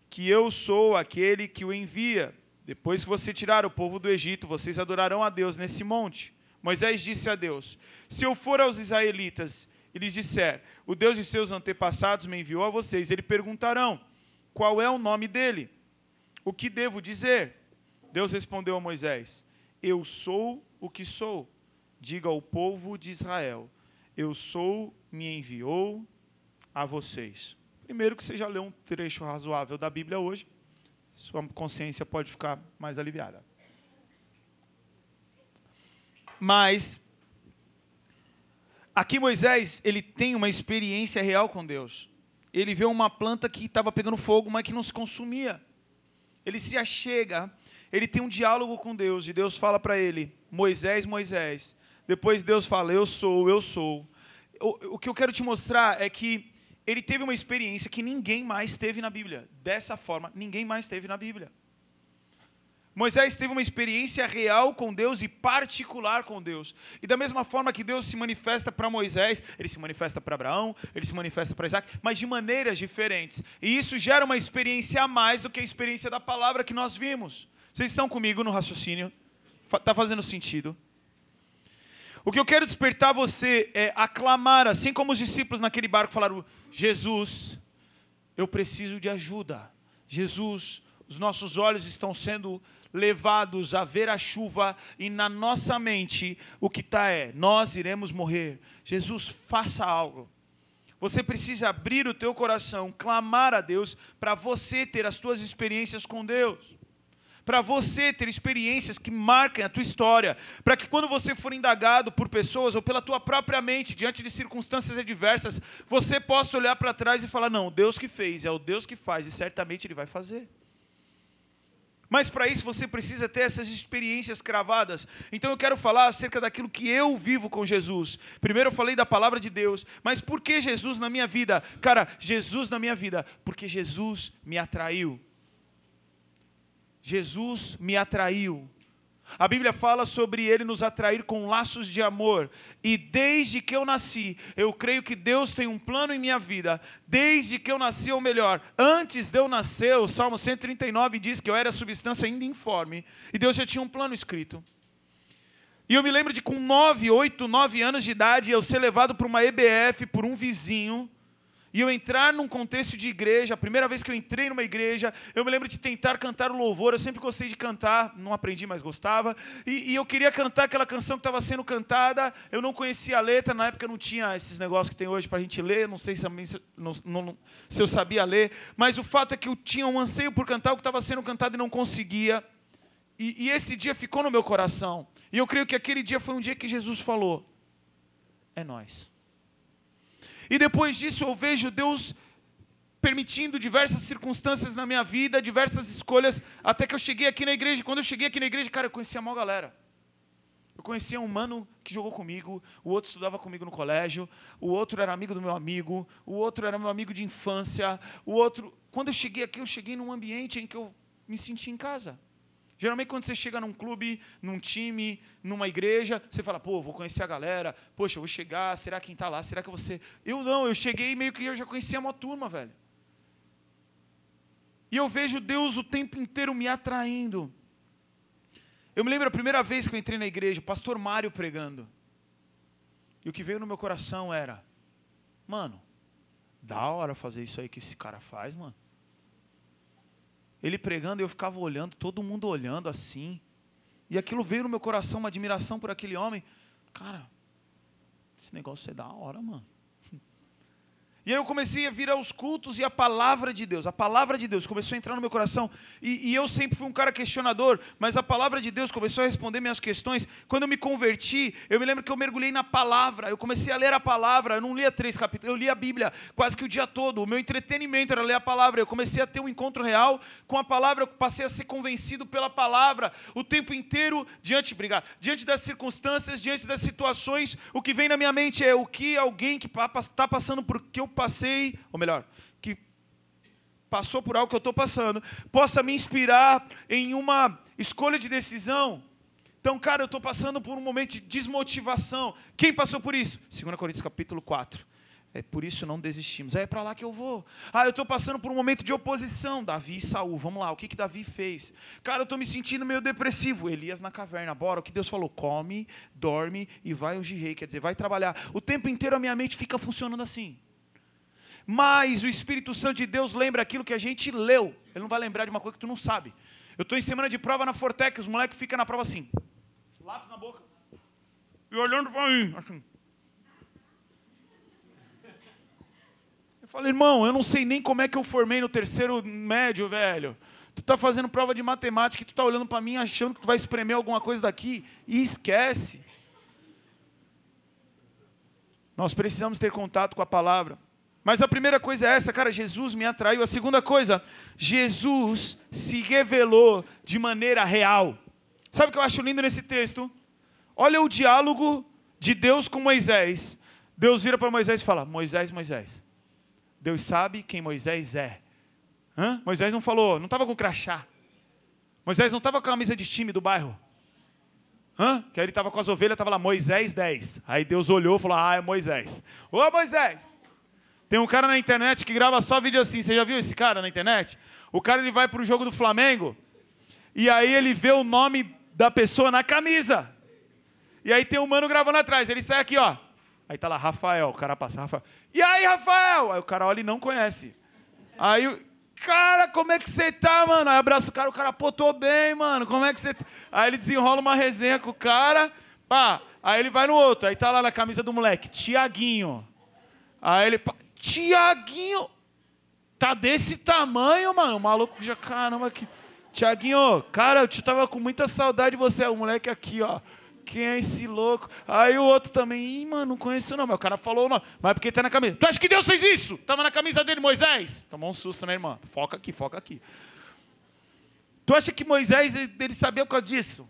que eu sou aquele que o envia. Depois que você tirar o povo do Egito, vocês adorarão a Deus nesse monte. Moisés disse a Deus: Se eu for aos israelitas e lhes disser, o Deus de seus antepassados me enviou a vocês, eles perguntarão: Qual é o nome dele? O que devo dizer? Deus respondeu a Moisés: Eu sou o que sou. Diga ao povo de Israel: Eu sou, me enviou a vocês. Primeiro que você já leu um trecho razoável da Bíblia hoje, sua consciência pode ficar mais aliviada. Mas aqui Moisés, ele tem uma experiência real com Deus. Ele vê uma planta que estava pegando fogo, mas que não se consumia ele se achega, ele tem um diálogo com Deus, e Deus fala para ele: Moisés, Moisés. Depois Deus fala: Eu sou, eu sou. O, o que eu quero te mostrar é que ele teve uma experiência que ninguém mais teve na Bíblia. Dessa forma, ninguém mais teve na Bíblia. Moisés teve uma experiência real com Deus e particular com Deus. E da mesma forma que Deus se manifesta para Moisés, ele se manifesta para Abraão, ele se manifesta para Isaac, mas de maneiras diferentes. E isso gera uma experiência a mais do que a experiência da palavra que nós vimos. Vocês estão comigo no raciocínio? Está fazendo sentido? O que eu quero despertar você é aclamar, assim como os discípulos naquele barco falaram: Jesus, eu preciso de ajuda. Jesus, os nossos olhos estão sendo levados a ver a chuva e na nossa mente o que está é: nós iremos morrer. Jesus, faça algo. Você precisa abrir o teu coração, clamar a Deus para você ter as tuas experiências com Deus. Para você ter experiências que marquem a tua história, para que quando você for indagado por pessoas ou pela tua própria mente, diante de circunstâncias adversas, você possa olhar para trás e falar: não, Deus que fez, é o Deus que faz e certamente Ele vai fazer. Mas para isso você precisa ter essas experiências cravadas. Então eu quero falar acerca daquilo que eu vivo com Jesus. Primeiro eu falei da palavra de Deus, mas por que Jesus na minha vida? Cara, Jesus na minha vida, porque Jesus me atraiu. Jesus me atraiu. A Bíblia fala sobre ele nos atrair com laços de amor. E desde que eu nasci, eu creio que Deus tem um plano em minha vida. Desde que eu nasci, ou melhor, antes de eu nascer, o Salmo 139 diz que eu era substância ainda informe. E Deus já tinha um plano escrito. E eu me lembro de com 9, 8, 9 anos de idade, eu ser levado para uma EBF por um vizinho. E eu entrar num contexto de igreja, a primeira vez que eu entrei numa igreja, eu me lembro de tentar cantar o louvor. Eu sempre gostei de cantar, não aprendi, mas gostava. E, e eu queria cantar aquela canção que estava sendo cantada. Eu não conhecia a letra, na época não tinha esses negócios que tem hoje para a gente ler. Não sei se, não, não, se eu sabia ler. Mas o fato é que eu tinha um anseio por cantar o que estava sendo cantado e não conseguia. E, e esse dia ficou no meu coração. E eu creio que aquele dia foi um dia que Jesus falou: É nós. E depois disso eu vejo Deus permitindo diversas circunstâncias na minha vida, diversas escolhas, até que eu cheguei aqui na igreja. Quando eu cheguei aqui na igreja, cara, eu conhecia a maior galera. Eu conhecia um mano que jogou comigo, o outro estudava comigo no colégio, o outro era amigo do meu amigo, o outro era meu amigo de infância, o outro. Quando eu cheguei aqui, eu cheguei num ambiente em que eu me senti em casa. Geralmente, quando você chega num clube, num time, numa igreja, você fala, pô, vou conhecer a galera, poxa, vou chegar, será quem está lá? Será que você. Eu não, eu cheguei meio que eu já conhecia uma turma, velho. E eu vejo Deus o tempo inteiro me atraindo. Eu me lembro a primeira vez que eu entrei na igreja, o pastor Mário pregando. E o que veio no meu coração era: mano, da hora fazer isso aí que esse cara faz, mano. Ele pregando, eu ficava olhando, todo mundo olhando assim. E aquilo veio no meu coração, uma admiração por aquele homem. Cara, esse negócio é da hora, mano. E aí eu comecei a vir aos cultos e a palavra de Deus, a palavra de Deus começou a entrar no meu coração. E, e, eu sempre fui um cara questionador, mas a palavra de Deus começou a responder minhas questões. Quando eu me converti, eu me lembro que eu mergulhei na palavra, eu comecei a ler a palavra. Eu não lia três capítulos, eu lia a Bíblia quase que o dia todo. O meu entretenimento era ler a palavra. Eu comecei a ter um encontro real com a palavra, eu passei a ser convencido pela palavra o tempo inteiro, diante, obrigado, diante das circunstâncias, diante das situações. O que vem na minha mente é o que alguém que está passando por que eu passei, ou melhor, que passou por algo que eu estou passando, possa me inspirar em uma escolha de decisão. Então, cara, eu estou passando por um momento de desmotivação. Quem passou por isso? 2 Coríntios capítulo 4. É por isso não desistimos. É para lá que eu vou. Ah, eu estou passando por um momento de oposição. Davi e Saul. Vamos lá, o que, que Davi fez? Cara, eu estou me sentindo meio depressivo. Elias na caverna. Bora, o que Deus falou? Come, dorme e vai ungir rei. Quer dizer, vai trabalhar. O tempo inteiro a minha mente fica funcionando assim mas o Espírito Santo de Deus lembra aquilo que a gente leu. Ele não vai lembrar de uma coisa que tu não sabe. Eu estou em semana de prova na Fortec, os moleques ficam na prova assim, lápis na boca, e olhando para mim, assim. Eu falei, irmão, eu não sei nem como é que eu formei no terceiro médio, velho. Tu está fazendo prova de matemática e tu está olhando para mim achando que tu vai espremer alguma coisa daqui e esquece. Nós precisamos ter contato com a palavra. Mas a primeira coisa é essa, cara, Jesus me atraiu. A segunda coisa, Jesus se revelou de maneira real. Sabe o que eu acho lindo nesse texto? Olha o diálogo de Deus com Moisés. Deus vira para Moisés e fala: Moisés, Moisés. Deus sabe quem Moisés é. Hã? Moisés não falou, não estava com crachá. Moisés não estava com a camisa de time do bairro. Hã? Que aí ele estava com as ovelhas, estava lá, Moisés 10. Aí Deus olhou e falou: Ah, é Moisés. Ô Moisés, tem um cara na internet que grava só vídeo assim. Você já viu esse cara na internet? O cara ele vai para o jogo do Flamengo e aí ele vê o nome da pessoa na camisa. E aí tem um mano gravando atrás. Ele sai aqui, ó. Aí tá lá, Rafael. O cara passa, Rafael. E aí, Rafael? Aí o cara olha e não conhece. Aí, cara, como é que você tá, mano? Aí abraça o cara, o cara, pô, tô bem, mano. Como é que você tá? Aí ele desenrola uma resenha com o cara. Pá. Aí ele vai no outro. Aí tá lá na camisa do moleque, Tiaguinho. Aí ele, Tiaguinho, tá desse tamanho, mano. O maluco já, caramba, que. Tiaguinho, cara, eu te tava com muita saudade de você. O moleque aqui, ó. Quem é esse louco? Aí o outro também, Ih, mano, não conheço não. Mas o cara falou não. Mas porque tá na camisa. Tu acha que Deus fez isso? Tava na camisa dele, Moisés. Tomou um susto, né, irmã? Foca aqui, foca aqui. Tu acha que Moisés, ele sabia por causa disso?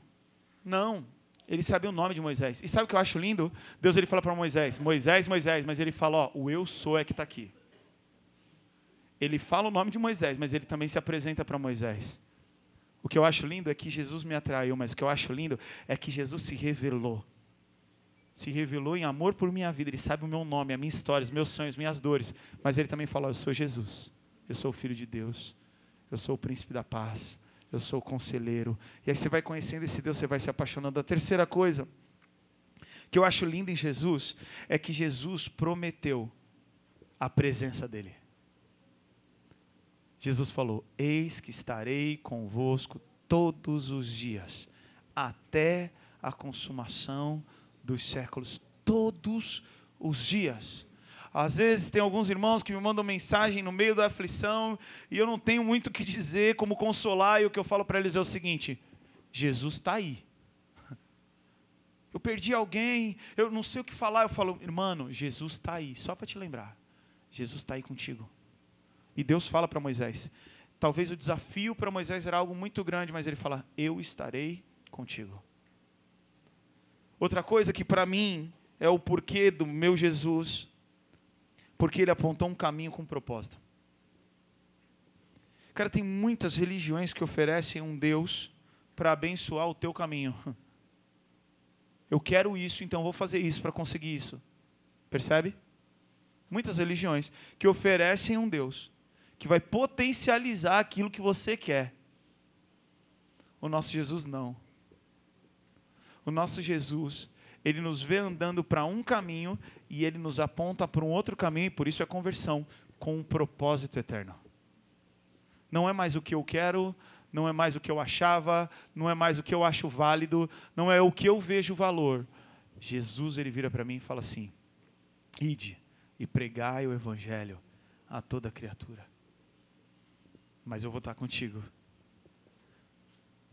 Não. Ele sabia o nome de Moisés. E sabe o que eu acho lindo? Deus ele fala para Moisés, Moisés, Moisés, mas ele fala, ó, o eu sou é que está aqui. Ele fala o nome de Moisés, mas ele também se apresenta para Moisés. O que eu acho lindo é que Jesus me atraiu, mas o que eu acho lindo é que Jesus se revelou. Se revelou em amor por minha vida. Ele sabe o meu nome, a minha história, os meus sonhos, minhas dores. Mas ele também falou: Eu sou Jesus. Eu sou o Filho de Deus. Eu sou o príncipe da paz eu sou o conselheiro. E aí você vai conhecendo esse Deus, você vai se apaixonando. A terceira coisa que eu acho linda em Jesus é que Jesus prometeu a presença dEle. Jesus falou: Eis que estarei convosco todos os dias, até a consumação dos séculos. Todos os dias. Às vezes tem alguns irmãos que me mandam mensagem no meio da aflição e eu não tenho muito o que dizer, como consolar, e o que eu falo para eles é o seguinte: Jesus está aí. Eu perdi alguém, eu não sei o que falar, eu falo, irmão, Jesus está aí, só para te lembrar. Jesus está aí contigo. E Deus fala para Moisés. Talvez o desafio para Moisés era algo muito grande, mas ele fala: Eu estarei contigo. Outra coisa que para mim é o porquê do meu Jesus, porque ele apontou um caminho com propósito. Cara, tem muitas religiões que oferecem um Deus para abençoar o teu caminho. Eu quero isso, então vou fazer isso para conseguir isso. Percebe? Muitas religiões que oferecem um Deus que vai potencializar aquilo que você quer. O nosso Jesus não. O nosso Jesus, ele nos vê andando para um caminho e ele nos aponta para um outro caminho, e por isso é conversão, com um propósito eterno. Não é mais o que eu quero, não é mais o que eu achava, não é mais o que eu acho válido, não é o que eu vejo valor. Jesus, ele vira para mim e fala assim: Ide e pregai o evangelho a toda criatura mas eu vou estar contigo.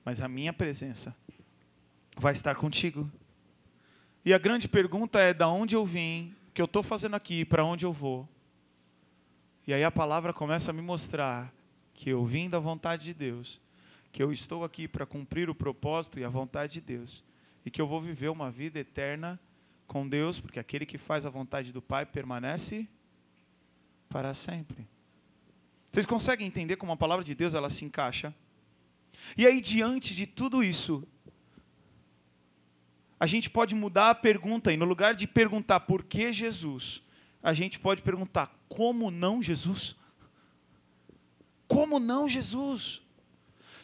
Mas a minha presença vai estar contigo. E a grande pergunta é: da onde eu vim, o que eu estou fazendo aqui, para onde eu vou? E aí a palavra começa a me mostrar que eu vim da vontade de Deus, que eu estou aqui para cumprir o propósito e a vontade de Deus, e que eu vou viver uma vida eterna com Deus, porque aquele que faz a vontade do Pai permanece para sempre. Vocês conseguem entender como a palavra de Deus ela se encaixa? E aí, diante de tudo isso, a gente pode mudar a pergunta e no lugar de perguntar por que Jesus, a gente pode perguntar como não Jesus? Como não Jesus?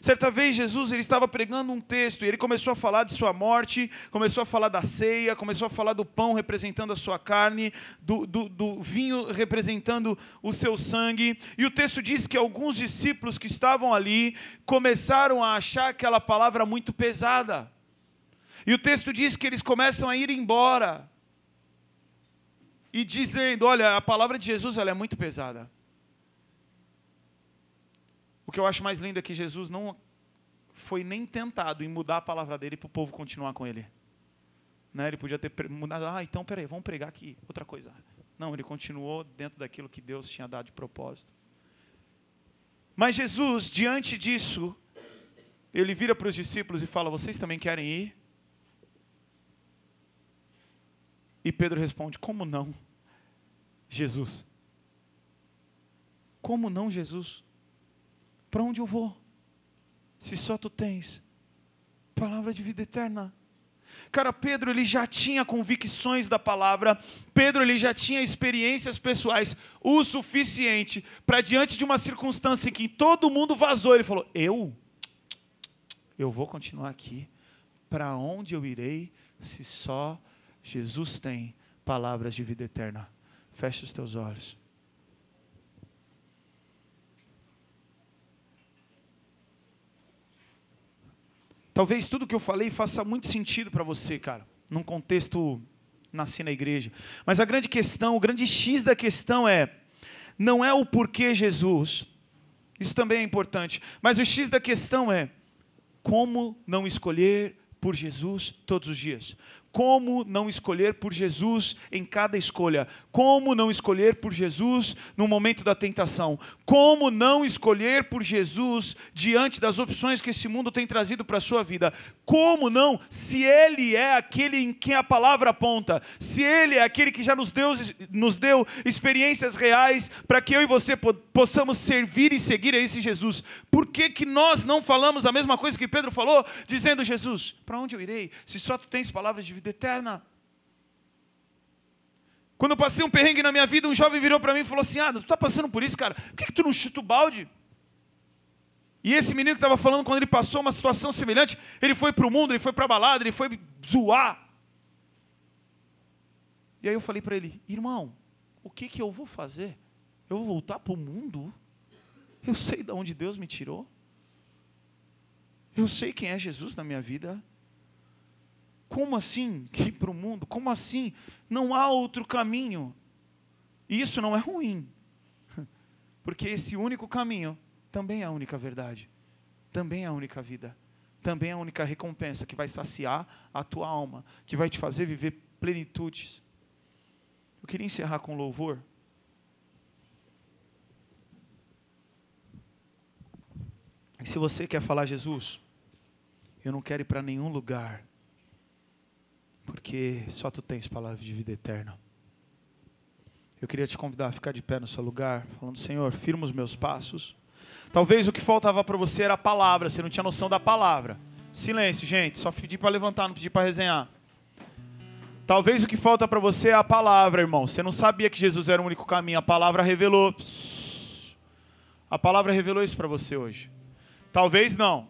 Certa vez Jesus ele estava pregando um texto e ele começou a falar de sua morte, começou a falar da ceia, começou a falar do pão representando a sua carne, do, do, do vinho representando o seu sangue. E o texto diz que alguns discípulos que estavam ali começaram a achar aquela palavra muito pesada. E o texto diz que eles começam a ir embora. E dizendo: Olha, a palavra de Jesus ela é muito pesada. O que eu acho mais lindo é que Jesus não foi nem tentado em mudar a palavra dele para o povo continuar com ele. Né? Ele podia ter mudado, ah, então peraí, vamos pregar aqui, outra coisa. Não, ele continuou dentro daquilo que Deus tinha dado de propósito. Mas Jesus, diante disso, ele vira para os discípulos e fala: Vocês também querem ir? E Pedro responde: Como não, Jesus? Como não, Jesus? Para onde eu vou? Se só tu tens palavra de vida eterna. Cara, Pedro ele já tinha convicções da palavra, Pedro ele já tinha experiências pessoais o suficiente para diante de uma circunstância em que todo mundo vazou, ele falou: "Eu eu vou continuar aqui. Para onde eu irei se só Jesus tem palavras de vida eterna?" Feche os teus olhos. Talvez tudo que eu falei faça muito sentido para você, cara, num contexto nasci na igreja. Mas a grande questão, o grande X da questão é não é o porquê Jesus. Isso também é importante, mas o X da questão é como não escolher por Jesus todos os dias. Como não escolher por Jesus em cada escolha? Como não escolher por Jesus no momento da tentação? Como não escolher por Jesus diante das opções que esse mundo tem trazido para a sua vida? Como não, se Ele é aquele em quem a palavra aponta, se Ele é aquele que já nos deu, nos deu experiências reais para que eu e você possamos servir e seguir a esse Jesus, por que, que nós não falamos a mesma coisa que Pedro falou, dizendo: Jesus, para onde eu irei? Se só tu tens palavras de vida eterna. Quando eu passei um perrengue na minha vida, um jovem virou para mim e falou assim: Ah, tu está passando por isso, cara? Por que, que tu não chuta o balde? E esse menino que estava falando, quando ele passou uma situação semelhante, ele foi para o mundo, ele foi para a balada, ele foi zoar. E aí eu falei para ele: Irmão, O que, que eu vou fazer? Eu vou voltar para o mundo? Eu sei de onde Deus me tirou. Eu sei quem é Jesus na minha vida. Como assim ir para o mundo? Como assim? Não há outro caminho. E isso não é ruim. Porque esse único caminho também é a única verdade. Também é a única vida. Também é a única recompensa que vai saciar a tua alma, que vai te fazer viver plenitudes. Eu queria encerrar com louvor. E se você quer falar, Jesus, eu não quero ir para nenhum lugar, porque só tu tens palavras de vida eterna. Eu queria te convidar a ficar de pé no seu lugar, falando: Senhor, firma os meus passos. Talvez o que faltava para você era a palavra, você não tinha noção da palavra. Silêncio, gente, só pedi para levantar, não pedi para resenhar. Talvez o que falta para você é a palavra, irmão. Você não sabia que Jesus era o único caminho, a palavra revelou. A palavra revelou isso para você hoje. Talvez não.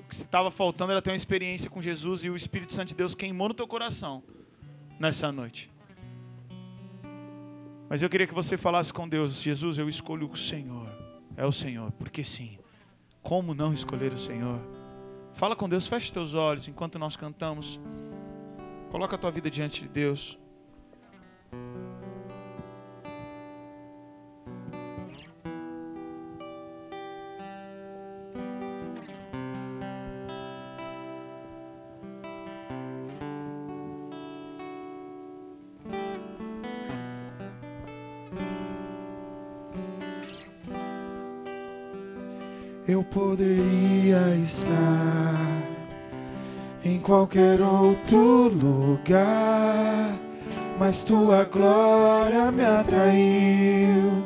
O que estava faltando era ter uma experiência com Jesus e o Espírito Santo de Deus queimou no teu coração nessa noite. Mas eu queria que você falasse com Deus: Jesus, eu escolho o Senhor. É o Senhor, porque sim. Como não escolher o Senhor? Fala com Deus, feche teus olhos enquanto nós cantamos. Coloca a tua vida diante de Deus. Qualquer outro lugar, mas tua glória me atraiu,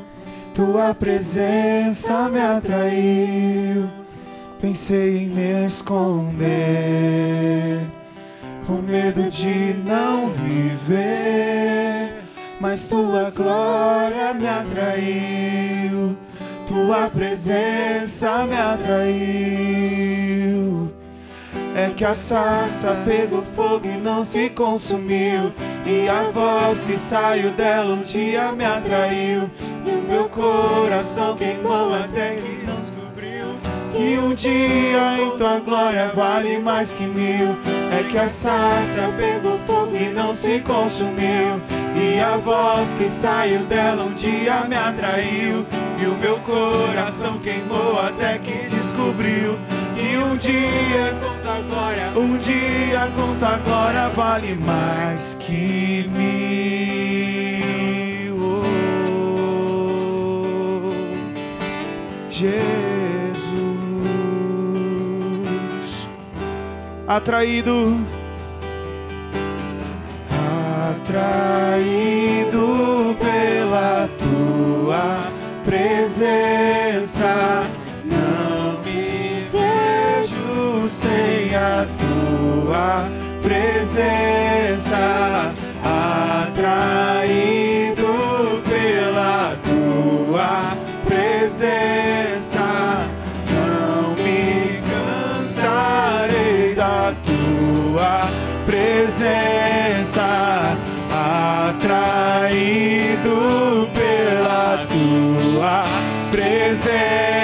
tua presença me atraiu. Pensei em me esconder, com medo de não viver, mas tua glória me atraiu tua presença me atraiu. É que a sarça pegou fogo e não se consumiu. E a voz que saiu dela um dia me atraiu. E o meu coração queimou até que descobriu. Que um dia em tua glória vale mais que mil. É que a sarça pegou fogo e não se consumiu. E a voz que saiu dela um dia me atraiu. E o meu coração queimou até que descobriu que um dia com tua glória, um dia com tua glória vale mais que mil. Jesus, atraído, atraído pela tua presença. Tua presença. Atraído pela tua presença. Não me cansarei da tua presença. Atraído pela tua presença.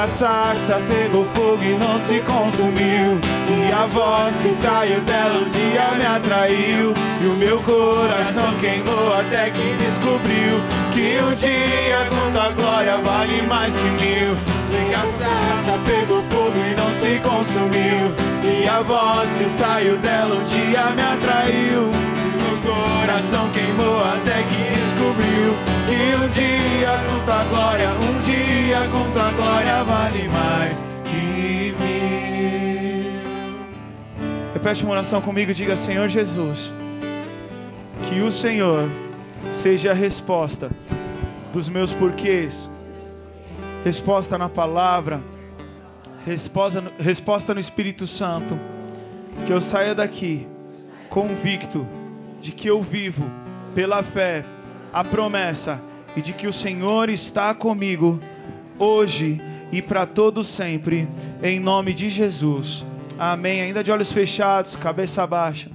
Pois a sarça pegou fogo e não se consumiu. E a voz que saiu dela um dia me atraiu. E o meu coração queimou até que descobriu que um dia com tua glória vale mais que mil. E a sarça pegou fogo e não se consumiu. E a voz que saiu dela um dia me atraiu. Coração queimou até que descobriu que um dia com tua glória, um dia com tua glória vale mais que mil. Repete uma oração comigo diga: Senhor Jesus, que o Senhor seja a resposta dos meus porquês, resposta na palavra, Resposta no, resposta no Espírito Santo. Que eu saia daqui convicto de que eu vivo pela fé a promessa e de que o Senhor está comigo hoje e para todo sempre, em nome de Jesus. Amém. Ainda de olhos fechados, cabeça baixa.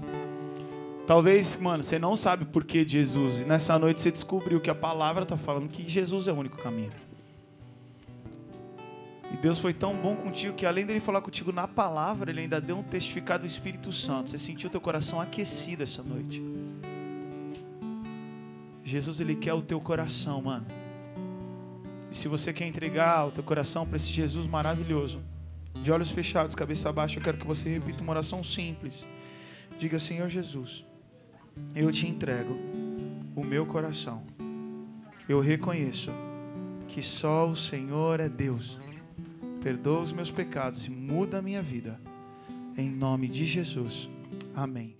Talvez, mano, você não sabe o porquê de Jesus. E nessa noite você descobriu que a palavra está falando que Jesus é o único caminho. E Deus foi tão bom contigo que além dele falar contigo na palavra, ele ainda deu um testificado do Espírito Santo. Você sentiu teu coração aquecido essa noite. Jesus ele quer o teu coração, mano. E se você quer entregar o teu coração para esse Jesus maravilhoso, de olhos fechados, cabeça baixa, eu quero que você repita uma oração simples. Diga: Senhor Jesus, eu te entrego o meu coração. Eu reconheço que só o Senhor é Deus. Perdoa os meus pecados e muda a minha vida. Em nome de Jesus. Amém.